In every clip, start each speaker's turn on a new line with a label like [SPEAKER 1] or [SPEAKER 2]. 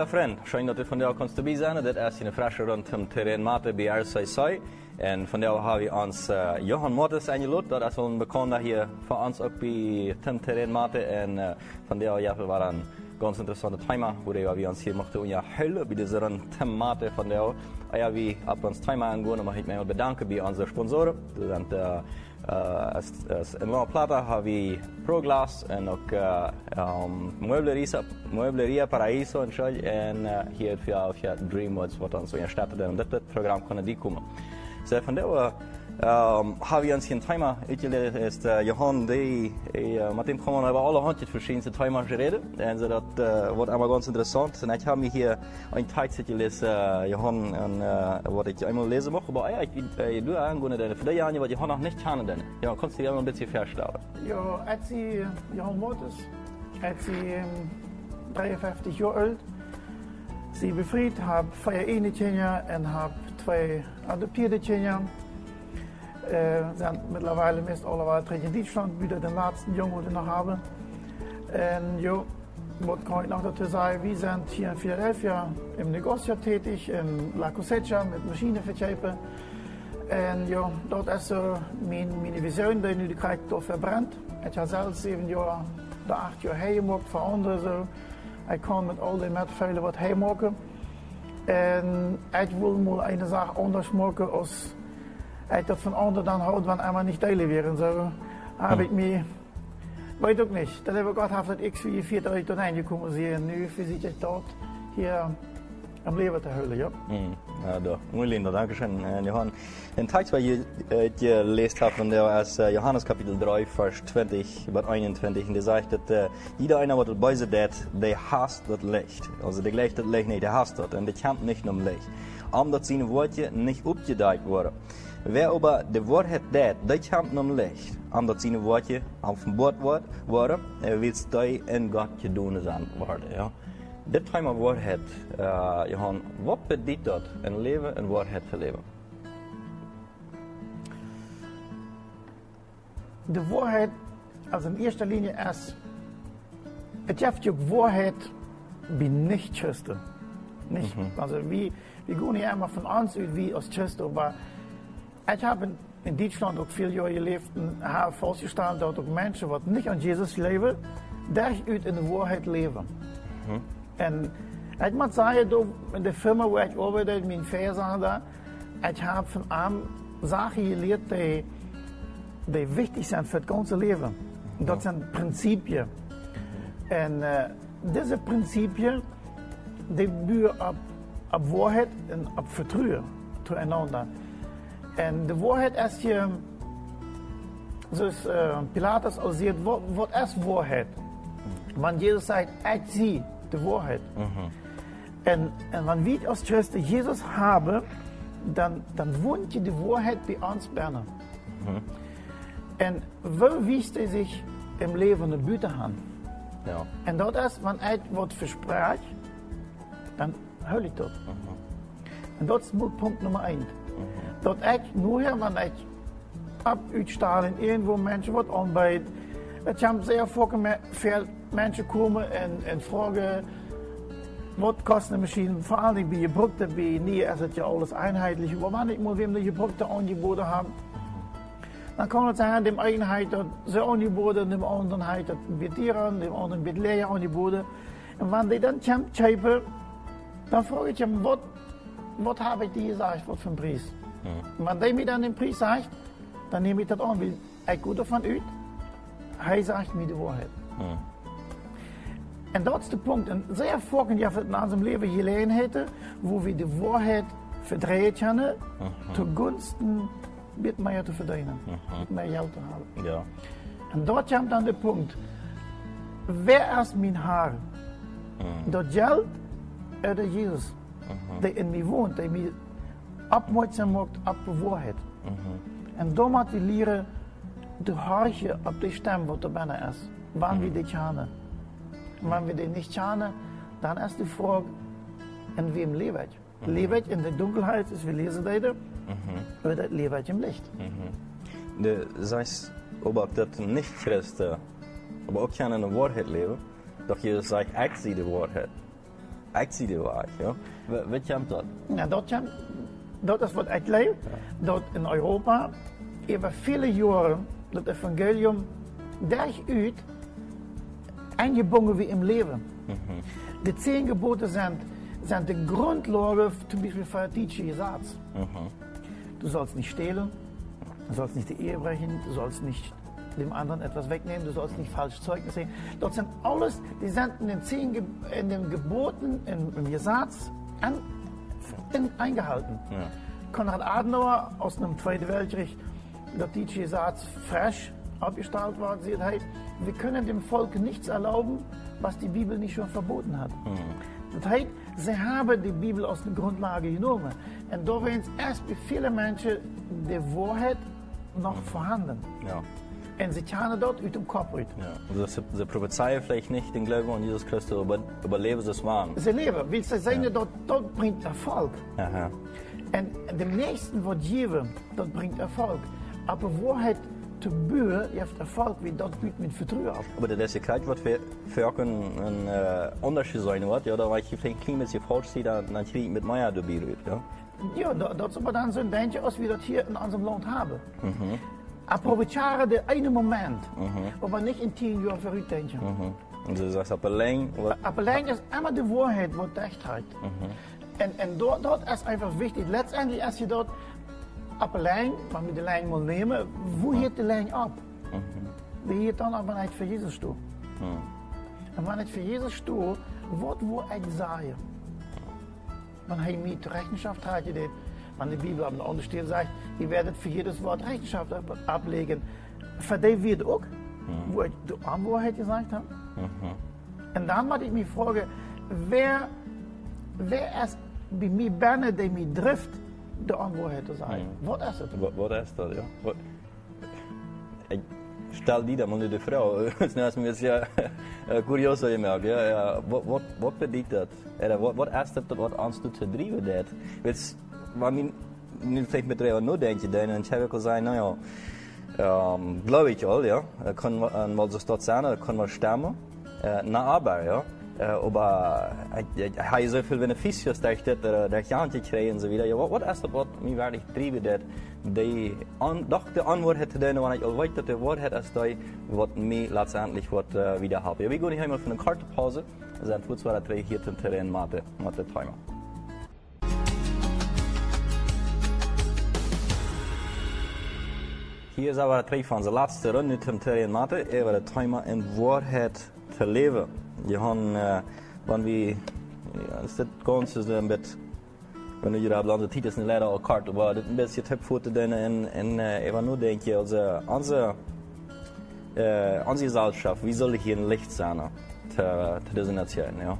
[SPEAKER 1] Hallo lieve vriend, schön dat u vandaag konst dabei zijn. Dit is een frische rond om terrein Mate bij RCC. En vandaag hebben we ons uh, Johan Mortis eingeladen. Dat is een bekende hier voor ons ook bij Tim Terrein Mate. En uh, vandaag ja, we waren ganz interessante Thema, wo wir uns hier mochten ja helfen bei dieser Thematik von der ja, wie ab uns Thema angehen, möchte ich mich bedanken bei unseren Sponsoren. Das sind Uh, en as Loma Plata har vi Proglass och eh, uh, um, Möbleria, Möbleria Paraíso en skölj en uh, hier för, för Dreamwoods vad han så erstattet och detta program kunde de komma. Så från det var har vi utgeleitet ist uh, Johann die uh, mit dem kann man über alle hundert verschiedene Themen reden und so das uh, wird einmal ganz interessant. Und ich habe mir hier ein Text gelesen Johann und was ich einmal lesen möchte aber uh, du angehen denn für Jahre was Johann noch nicht kennen denn ja kannst du dir ein bisschen vorstellen
[SPEAKER 2] Ja, als sie Johann Mortis, als sie ähm, 53 Jahre alt, sie befreit, habe vier Kinder und habe zwei adoptierte Kinder. Äh, sind mittlerweile meist alle terug in Deutschland, wieder den letzten Jungen, den noch haben. Und ja, was kann ich noch dazu sagen? Wir sind hier in Philadelphia im Negozio tätig, in La Cosecha mit Maschinenverkäufen. En ja, dat is zo mijn, mijn visie die nu de krijg toch verbrannt. Ik heb zelf zeven jaar, de acht jaar heemaakt voor anderen zo. Ik kan met al die metvelden wat heemaken. En ik wil maar een zaak anders maken als dat van anderen dan houd, want einmal niet delen weer en zo. Heb ik me, weet ook niet. Dat heb ik gehad, dat ik vier, vier uit tot einde komen zien. En nu zit ik dat hier am Leben zu houden, ja.
[SPEAKER 1] Mm, ja, da. Muy lindo, danke schön, Johann. Den Text, was ihr äh, gelesen habt, von der ist äh, Johannes Kapitel 3, Vers 20 bis 21, und der sagt, dass äh, jeder einer, der dabei ist, der hasst das Licht. Also der gleicht das Licht nicht, der hasst das, und der kämpft nicht um Licht. Omdat seine Worte nicht aufgedeckt wurden. Wer aber de Wahrheit dat, der kämpft um Licht. Omdat seine Worte auf dem Bord worden, er will die in Gott gedaan zijn worden, ja. Dit thema waarheid, uh, Johan, wat betekent dat een leven in waarheid te leven?
[SPEAKER 2] De Wahrheit, also in erster Linie ist, es gibt ja Wahrheit wie Nicht-Christen. Nicht, Also wir, wir gehen nicht immer von uns aus wie als Christen, aber ich habe in, in Deutschland auch viele Jahre gelebt und habe festgestellt, dass auch Menschen, die nicht an Jesus leben, durch in de Wahrheit leben. En ik moet zeggen, dat in de firma waar ik arbeide, mijn Versager, ik heb van hem Sachen geleerd die, die wichtig zijn voor het ganze leven. Dat zijn principes. En uh, deze principes, die buren op, op waarheid en op vertrouwen zueinander. En de waarheid is je, zoals uh, Pilatus al zegt, wat, wat is waarheid? Want Jezus zegt, ik zie de waarheid. En, en wenn wir als Christen Jesus haben, dann, dann wohnt die Wahrheit bei uns binnen. En wo wiest hij zich im Leben een Büte aan?
[SPEAKER 1] Ja.
[SPEAKER 2] En dat is, wanneer ik wat verspreekt, dan hou ik dat. En dat is punt nummer 1. Dat ik nur, wanneer ik ab uitstalen irgendwo mensen wat aanbiedt, het zijn zeer veel mensen komen en, en vragen, wat kost een machine? Vor allem bij je Produkte, bij nie is het ja alles einheitlich. Wanneer ik moet wem de je Produkte aangeboden heb, dan kan het zijn dem Eigenheit dat ze aangeboden, dem anderen dat wird dieren, dem anderen wird leer aangeboden. En wanneer die dan komt chepen, dan vraag ik hem, wat, wat heb ik die gezegd, wat voor een prijs? En wanneer hij mij dan den prijs zegt, dan neem ik dat aan. Wil ik goed ervan uit? Hij zegt mir de waarheid. En dat is de punt. En zeer vaak in unserem Leben Gelegenheiten, wo wir die Wahrheit verdreht haben, zugunsten mit mehr zu verdienen, mit mehr Geld zu haben.
[SPEAKER 1] Ja.
[SPEAKER 2] En dort komt dan de punt. Wer ist mein Haar? Dat Geld oder Jesus, der in mir wohnt, der mir aufmerksam macht auf die Wahrheit. En dan moet we leren te horchen op die stem wat er binnen is. Wanneer we dit hebben. Wanneer we dit niet hebben, dan is de vraag, in wem leef ik? Leef ik in de dunkelheid, zoals we lezen deden, of leef ik im Licht?
[SPEAKER 1] De sagst, aber dat nicht Christen, aber auch keine in der Wahrheit leben, doch Jesus sagt, ich sehe die Wahrheit. Waar, ja. Wat, komt dat?
[SPEAKER 2] Ja, dat, ja, dat is wat ik leef. Dat in Europa over viele jaren dat evangelium derg uit eingebogen wie im Leben. Die zehn Gebote sind, sind die Grundlage zum Beispiel für die Gesetz. Du sollst nicht stehlen, du sollst nicht die Ehe brechen, du sollst nicht dem anderen etwas wegnehmen, du sollst nicht falsch Zeugnis sehen. Dort sind alles, die sind in den zehn in den Geboten, in, im Gesetz an, in, eingehalten.
[SPEAKER 1] Ja.
[SPEAKER 2] Konrad Adenauer aus dem Zweiten Weltkrieg, dat die Gesetz frisch abgestellt war, sieht, hey, wir können dem Volk nichts erlauben, was die Bibel nicht schon verboten hat. Das heißt, sie haben die Bibel aus der Grundlage genommen. Und da waren erst bei vielen Menschen die Wahrheit noch vorhanden.
[SPEAKER 1] Ja.
[SPEAKER 2] Und sie kennen dort aus dem Kopf uit.
[SPEAKER 1] ja. Sie, sie prophezeien vielleicht nicht den Glauben an Jesus Christus, aber überleben sie es waren.
[SPEAKER 2] Sie leben, weil sie sehen, dort, dort bringt Erfolg.
[SPEAKER 1] Aha.
[SPEAKER 2] Und dem Nächsten wird geben, das bringt Erfolg. Aber Wahrheit zu büren, heeft Erfolg, wie dat biedt met vertrouwen af.
[SPEAKER 1] Aber das ist gleich, was für, für ein, äh, Unterschied sein wird, ja, da war ich vielleicht ein bisschen falsch, sehe, dann, dann kriege ich mit Meier dabei, rührt, ja.
[SPEAKER 2] Ja, dat, dat is aber dann so ein Bandje, als wir das hier in unserem Land haben. Aprovecharen de ene moment, aber nicht in tien Jahren verrückt denken.
[SPEAKER 1] Mhm. Und du sagst, aber allein, was,
[SPEAKER 2] Aber alleen is immer die Wahrheit, wat echt hat. En, en dort, dort ist einfach wichtig. Letztendlich, als je dort op een lijn, maar met de lijn moet nemen, hoe heet de lijn op? Wie heet dan op vanuit voor Jezus toe? En vanuit voor Jezus toe, wat wil ik zeggen? Want hij niet Rechenschaft hat je dit. Want de Bibel op de onderstel zegt, je werdet voor jedes Wort Rechenschaft ab- ablegen. Voor die wird ook, wo ich die Unwahrheit gesagt habe. Und dann muss ich mich fragen, wer, wer ist bei mir binnen, der mich trifft, die Unwahrheit zu sagen? Was ist es?
[SPEAKER 1] wat, wat is dat, ja? Wat, ik stel die dan maar nu de vrouw. Het is een beetje uh, curioso je merkt, ja. ja. Wat, wat, wat betekent dat? Eller, wat, wat is dat wat ons doet te drijven dat? Weet wanneer nu vielleicht mit drüber nur denke, dann ich habe gesagt, naja, ähm, glaube ich all, ja, kann man mal so dort sein, kann man sterben, na aber, ja, aber ich, ich, ich habe so viel Beneficios, dass ich das, dass ich Jantje kriege und so wieder, ja, was, was ist das, was mir wirklich treiben, dass die, an, doch die Antwort hätte dann, wenn ich all dass die Wahrheit ist, die, was mir letztendlich was, äh, wieder habe. Ja, wir gehen hier mal für eine Kartepause, sind vor zwei, drei hier zum Terrain Mathe, Mathe Timer. Hier is aber twee van de laatste runde zum Terrain Mathe, over de timer in Wahrheit te leven. Je gaan, uh, wanneer we, ja, is dit ganz is een beetje, wanneer je daar landen, tiet is een leider al kart, maar dit een beetje tip voor te doen en, en uh, even nu denk je, also, onze, uh, onze Gesellschaft, wie soll hier ein Licht sein, te deze Nation, ja.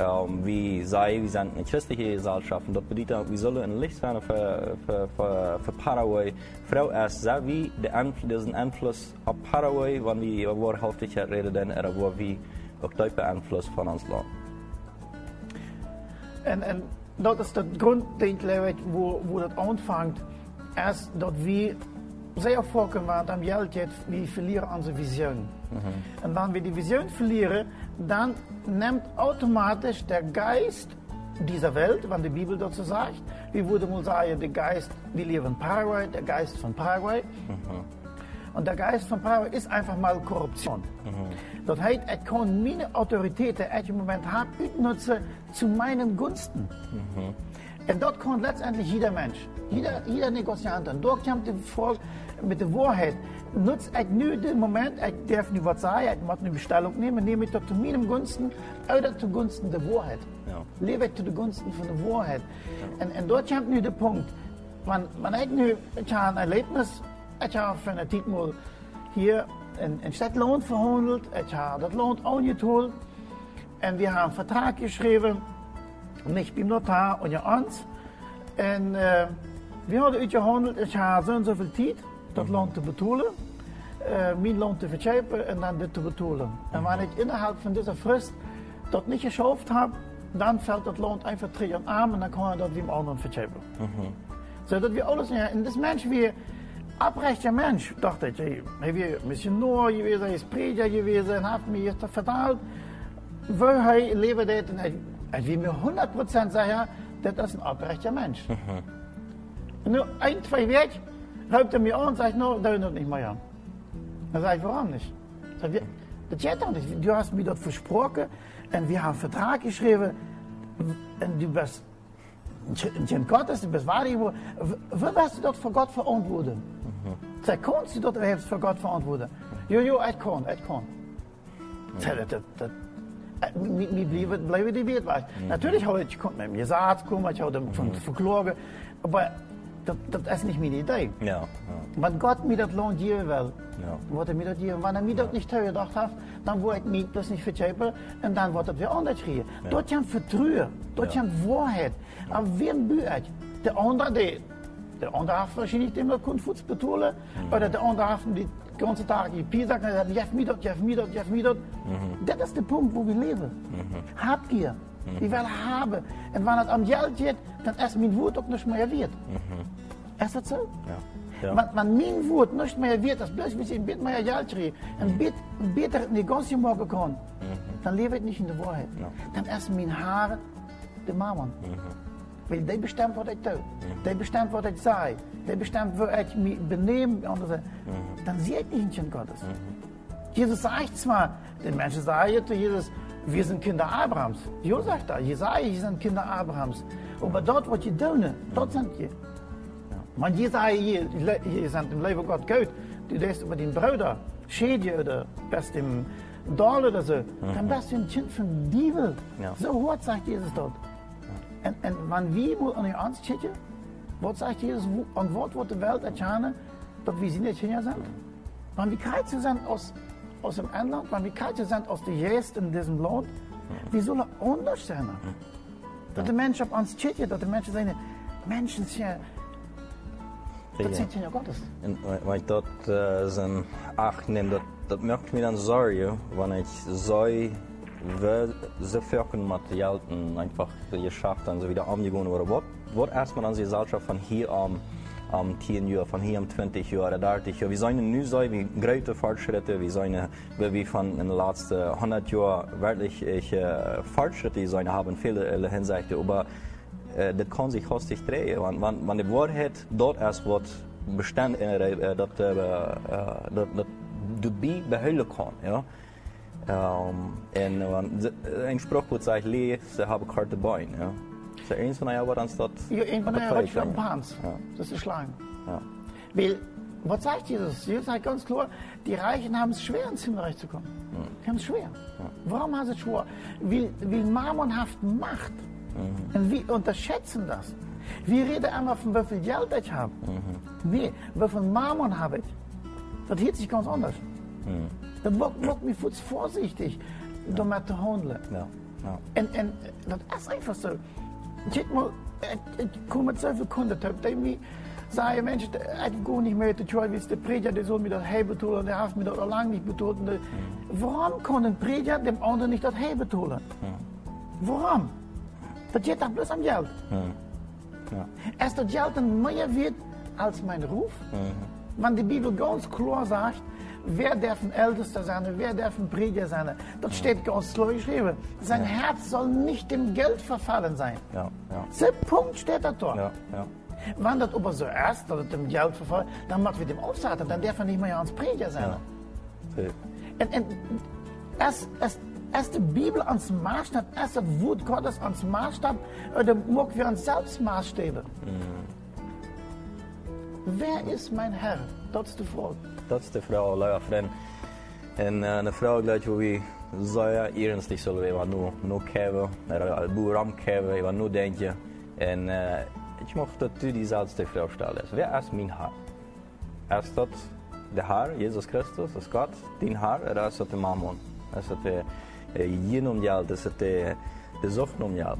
[SPEAKER 1] Um, wie sei, wir sind eine christliche Gesellschaft und das bedeutet, wir sollen ein Licht sein für, für, für, für Paraguay. Frau erst, sei wie der Einfluss, diesen Einfluss auf Paraguay, wenn wir über Wahrhaftigkeit reden, dann oder wo wir auch dort beeinflusst von uns Land.
[SPEAKER 2] En, en dat is grond, denk ik, wo, wo dat aanvangt, is dat we sehr vorkommen waren am Geld jetzt, wir verlieren unsere Vision. Und wenn wir die Vision verlieren, dann nimmt automatisch der Geist dieser Welt, wenn die Bibel dazu sagt, wie man sagen, der Geist, wir leben in Paraguay, der Geist von Paraguay. Und der Geist von Paraguay ist einfach mal Korruption. Das heißt, ich kann meine Autorität, die ich im Moment habe, utnutzen zu meinen Gunsten. Und dort kann letztendlich jeder Mensch, jeder, jeder Negoziant. Und dort kommt die Frage mit der Wahrheit. Nutze ich nu den Moment, ich darf nicht was sagen, ich muss eine Bestellung nehmen, nehme ich das zu meinen Gunsten oder zu Gunsten der Wahrheit.
[SPEAKER 1] Ja.
[SPEAKER 2] Lebe ich zu den Gunsten von der Wahrheit. Und, und dort kommt nu der Punkt, wenn, wenn ich nu, ein Erlebnis, ich habe von der Zeit mal hier in, in Stadtlohn verhandelt, ich habe das Lohn angeholt und wir haben einen Vertrag geschrieben, nicht beim Notar und ja uns. Und äh, wir haben uitgehandeld, ich habe so und so viel Zeit, das Lohn zu betalen, äh, mein Lohn zu verkaufen und dann das zu betalen. Und wenn ich innerhalb von dieser Frist das nicht geschafft habe, dann fällt das Lohn einfach terug an Arm und dann kann ich das wie im anderen verkaufen. So dat wir alles, ja, en das Mensch wie abrechter Mensch, dachte ich, hey, hij weer missionair gewesen, hij is prediger gewesen en heeft me hier verteld, waar hij leven deed en hij Ich will mir 100% sicher, das ist ein abrechter Mensch. Und nur ein, zwei Weg, raubt er mir an und sagt, no, da ich nicht mehr haben. Dann sage ich, warum nicht? Sag, wir, das geht doch nicht. Du hast mir das versprochen und wir haben einen Vertrag geschrieben und du bist ein Kind Gottes, du bist wahr, wo, wo wirst du dort vor Gott verantworten? Mhm. Sag, kannst du dort überhaupt vor Gott verantworten? Jo, jo, ich kann, ich kann. Sag, das, das, das, mir blijven die was. Mhm. Natürlich habe ich, ich konnte mit mir Satz kommen, ich habe von mhm. verklagen, aber das, das ist nicht meine Idee.
[SPEAKER 1] Ja, ja.
[SPEAKER 2] Wenn Gott mir das Lohn geben will,
[SPEAKER 1] Ja.
[SPEAKER 2] er mir das geben. Wenn er mir das nicht gedacht hat, dann wird ich mich das nicht verzeihpen und dann wird es wieder anders kriegen.
[SPEAKER 1] Ja.
[SPEAKER 2] Dort haben Vertrauen, dort
[SPEAKER 1] Ja.
[SPEAKER 2] haben Wahrheit. Aber wem büht? Der andere, der, der andere hat wahrscheinlich dem noch Fuß betonen,
[SPEAKER 1] Mhm.
[SPEAKER 2] oder der andere hat die ganze Tag die Pisa sagt, jeff mir das, jeff mir das, jeff mir das.
[SPEAKER 1] Mhm.
[SPEAKER 2] Das ist der Punkt, wo wir leben. Habt ihr? Wir werden haben. Und wenn es am Geld geht, dann ist mein Wut auch nicht mehr wert. Ist das so?
[SPEAKER 1] Ja. Ja.
[SPEAKER 2] Wenn, wenn mijn woord niet meer weet, als bloß bis een beetje meer geld krijg, een beetje een beter negotie maken kan, dan leef ik niet in de waarheid.
[SPEAKER 1] Ja.
[SPEAKER 2] Dan is mijn haar de mammon. Weil die bestimmt, was ich tue. Die bestimmt, was ich sage. Die bestimmt, wie ich mich benehme. Andere. Dann sehe ich nicht ein Kind Gottes. Jesus sagt zwar, die Menschen sagen Jesus, wir sind Kinder Abrahams. Jo sagt er, Jesaja, ihr sind Kinder Abrahams. Aber dort, was ihr tun, dort sind ihr. Want je zei, je, je bent im Leben Gott gut, du denkst über den Bruder, Schädje oder bist im Dorl oder so, dann bist du ein Kind von Diebel. So hart sagt Jesus dort. Und, und wenn wir an die Angst schicken, was sagt Jesus, wo- an was wird die Welt erkennen, dass wir sie nicht hier sind? Wenn wir kalt sind aus, aus dem Inland, wir kalt sind aus der Jäst in diesem Land, wie soll er anders sein? Dat de mensen op ons chitje, dat de mensen zijn, mensen zijn, dat
[SPEAKER 1] Ja.
[SPEAKER 2] zijn Kinder Gottes.
[SPEAKER 1] En ich dort äh, sind acht nehme, das, das macht mir dann Sorge, wenn ich so, viel Materialien einfach geschafft haben, so wieder umgegangen wurde. Was, was erstmal an die Gesellschaft von hier am, am 10 Jahren, von hier am 20 Jahren, 30 Jahren, wie sollen nu so, wie große Fortschritte, wie sollen, wie wir von in den letzten 100 Jahren wirklich äh, Fortschritte sollen haben, viele Hinsichten, aber äh, das kann sich hastig drehen. Want, want, want de waarheid, dat is wat bestand in uh, dat, uh, uh, dat, dat de bij behuilen kan. Ja? Um, en want, de- een sprookwoord zegt, lee, ze hebben karte bein. Ja? Zo eens van jou wat ons dat
[SPEAKER 2] Hier, een van de
[SPEAKER 1] bekijkt,
[SPEAKER 2] Rutsch van
[SPEAKER 1] ja.
[SPEAKER 2] Pans,
[SPEAKER 1] Ja.
[SPEAKER 2] das ist schlagen.
[SPEAKER 1] Ja.
[SPEAKER 2] Weil, was sagt Jesus? Jesus sagt ganz klar, die Reichen haben es schwer, ins Himmelreich zu kommen. Die haben es schwer. Warum haben sie es schwer? Weil, weil Mammon hat Macht. Und wir unterschätzen das. Wir reden einmal von wie viel Geld ich habe. Nee, wie viel Mammon habe ich. Das hört sich ganz anders. Das macht, macht mich kurz vorsichtig, damit zu handeln.
[SPEAKER 1] Ja. Ja.
[SPEAKER 2] En, en dat is einfach zo. Kijk maar, ik, ik kom met zoveel kunden op. Die mij zeggen, mensen, ik ga niet meer te tjoen, wie de prediger, die soll mir das hey betonen, der hat mir das al lang nicht betont. Und, Warum kann ein Prediger dem anderen nicht das hey betonen? Warum? Das geht doch bloß am Geld.
[SPEAKER 1] Ja.
[SPEAKER 2] Ist das Geld dann mehr wert als mein Ruf? Wenn die Bibel ganz klar sagt, wer darf ein Ältester sein, wer darf ein Prediger sein, das steht ganz klar geschrieben. Sein Herz soll nicht dem Geld verfallen sein.
[SPEAKER 1] Ja. Ja.
[SPEAKER 2] So Punkt steht da dort.
[SPEAKER 1] Ja. Ja.
[SPEAKER 2] Wenn das aber so ist, dass es dem Geld verfallen, dann macht wir dem aufsagen, dann darf er nicht mehr ans Prediger sein.
[SPEAKER 1] Ja.
[SPEAKER 2] Und, und als, als, als die Bibel ans Maßstab, als das Wort Gottes ans Maßstab, oder mag wir uns selbst Maßstäbe. Wer ist mein Herr? Dat is de vraag.
[SPEAKER 1] Dat is de vrouw, luie vriend. En uh, de vrouw gleich wo vi säga ernstigt skulle vi vara nu, nu keve, eller buram keve, jag var nu denke. En uh, ich möchte att du die selbst Frau stellen. Wer ist mein Herr? Ist das der Herr, Jesus Christus, ist Gott, din Herr, eller ist das der Mammon? Ist das der äh, genom Geld, ist das der, der Sucht um Geld?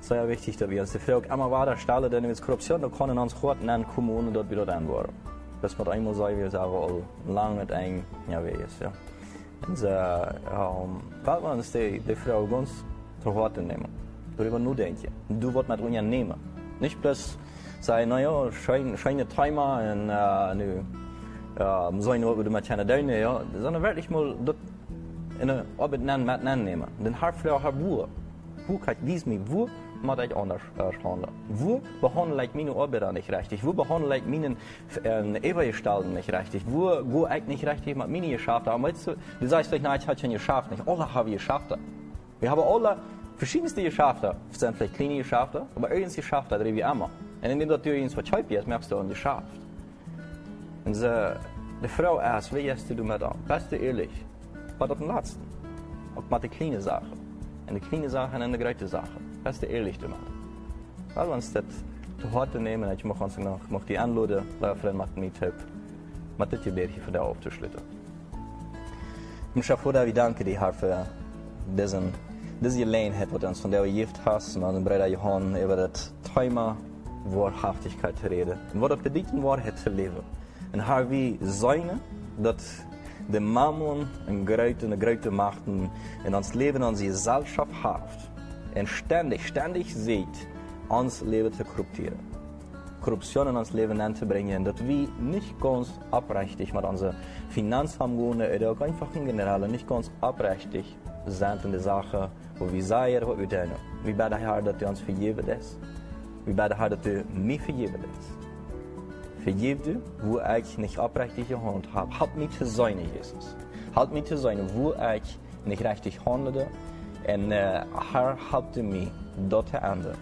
[SPEAKER 1] Sehr wichtig, dass wir uns die Frage immer weiter stellen, denn mit Korruption, da können uns gut nennen, Kommunen dort wieder dann worden. Das wird einmal sein, wir sagen, all lang mit ein, ja, wie ist, ja. Und so, um, weil wir uns die, die Frau ganz zu Hort nehmen. Darüber nur denken. Du wirst mit uns nehmen. Nicht bloß sagen, naja, schöne, schöne Timer und, äh, nu, äh, so eine, du mit einer Döne, ja, sondern wirklich mal, das in eine Arbeit nennen, mit nennen nehmen. Den Herr Frau, Herr Buhr. wo kann ich wies mir, wo moet ik anders uh, handelen? Wo behandle ich meine Arbeiter nicht richtig? Wo behandle ich meine äh, Ebergestalten nicht richtig? Wo gehe ich nicht richtig mit meinen Geschäften? Aber weißt du, sagst vielleicht, nein, ich habe schon geschafft nicht. Alle haben Geschäfte. Wir haben alle verschiedenste Geschäfte. Es sind vielleicht kleine Geschäfte, aber irgendein Geschäft hat wir immer. Und indem du irgendwas verzeihst, merkst du ein Geschäft. Und so, die Frau ist, wie gehst du mit an? Bist du ehrlich? Was ist das Letzte? Auch mit den kleinen Sachen. Und die kleinen Sachen und die großen Sachen. Bist du ehrlich damit? Weil uns das zu harte nehmen, ich mag uns noch, mag die weil Freund macht mich help. Mit das Gebet hier für dich aufzuschlitten. Ich möchte vor dir danken dir für diesen, diese Gelegenheit, die uns von der Gift hast, und unseren Bruder Johann über das Thema Wahrhaftigkeit zu reden. Und was das bedeutet, Wahrheit zu leben. Und har vi zijn dat de mammon een grote, een grote macht in ons leven, onze gezelschap heeft. En ständig, ständig ziet ons leven te corrupteren. Korruption in aan te brengen, dat we niet ganz oprechtig mit Finanzen haben oder auch einfach in general nicht ganz oprechtig sind in de Sachen, wo wir sagen, was wir tun. Wir beten Herr, dass du uns vergeben ist. Wir beten Herr, dass du mich vergeben ist. Vergib du, wo ich nicht oprechtig gehandelt habe. Halt mich zu sein, Jesus. Halt mich zu sein, wo ich nicht richtig handelde. Und äh, Herr, halt du mich dort zu Ende.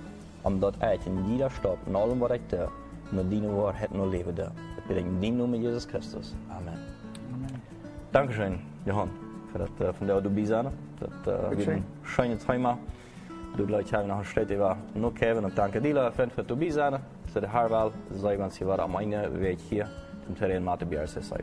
[SPEAKER 1] Omdat ich in jeder Stap, in allem was ich tue, nur deine Wahrheit nur leben darf. Das bitte ich in deinem Namen Jesus Christus. Amen. Amen. Dankeschön, Johann, für das, äh, von der du bist. Das äh, wird ein schönes Thema. Du haben noch een steeds even nog geven en danken die vriend voor het zijn. ստր հարվալ զայվանցիվար ամայնը վեքի դմթերեն մատը բիարսեսայ։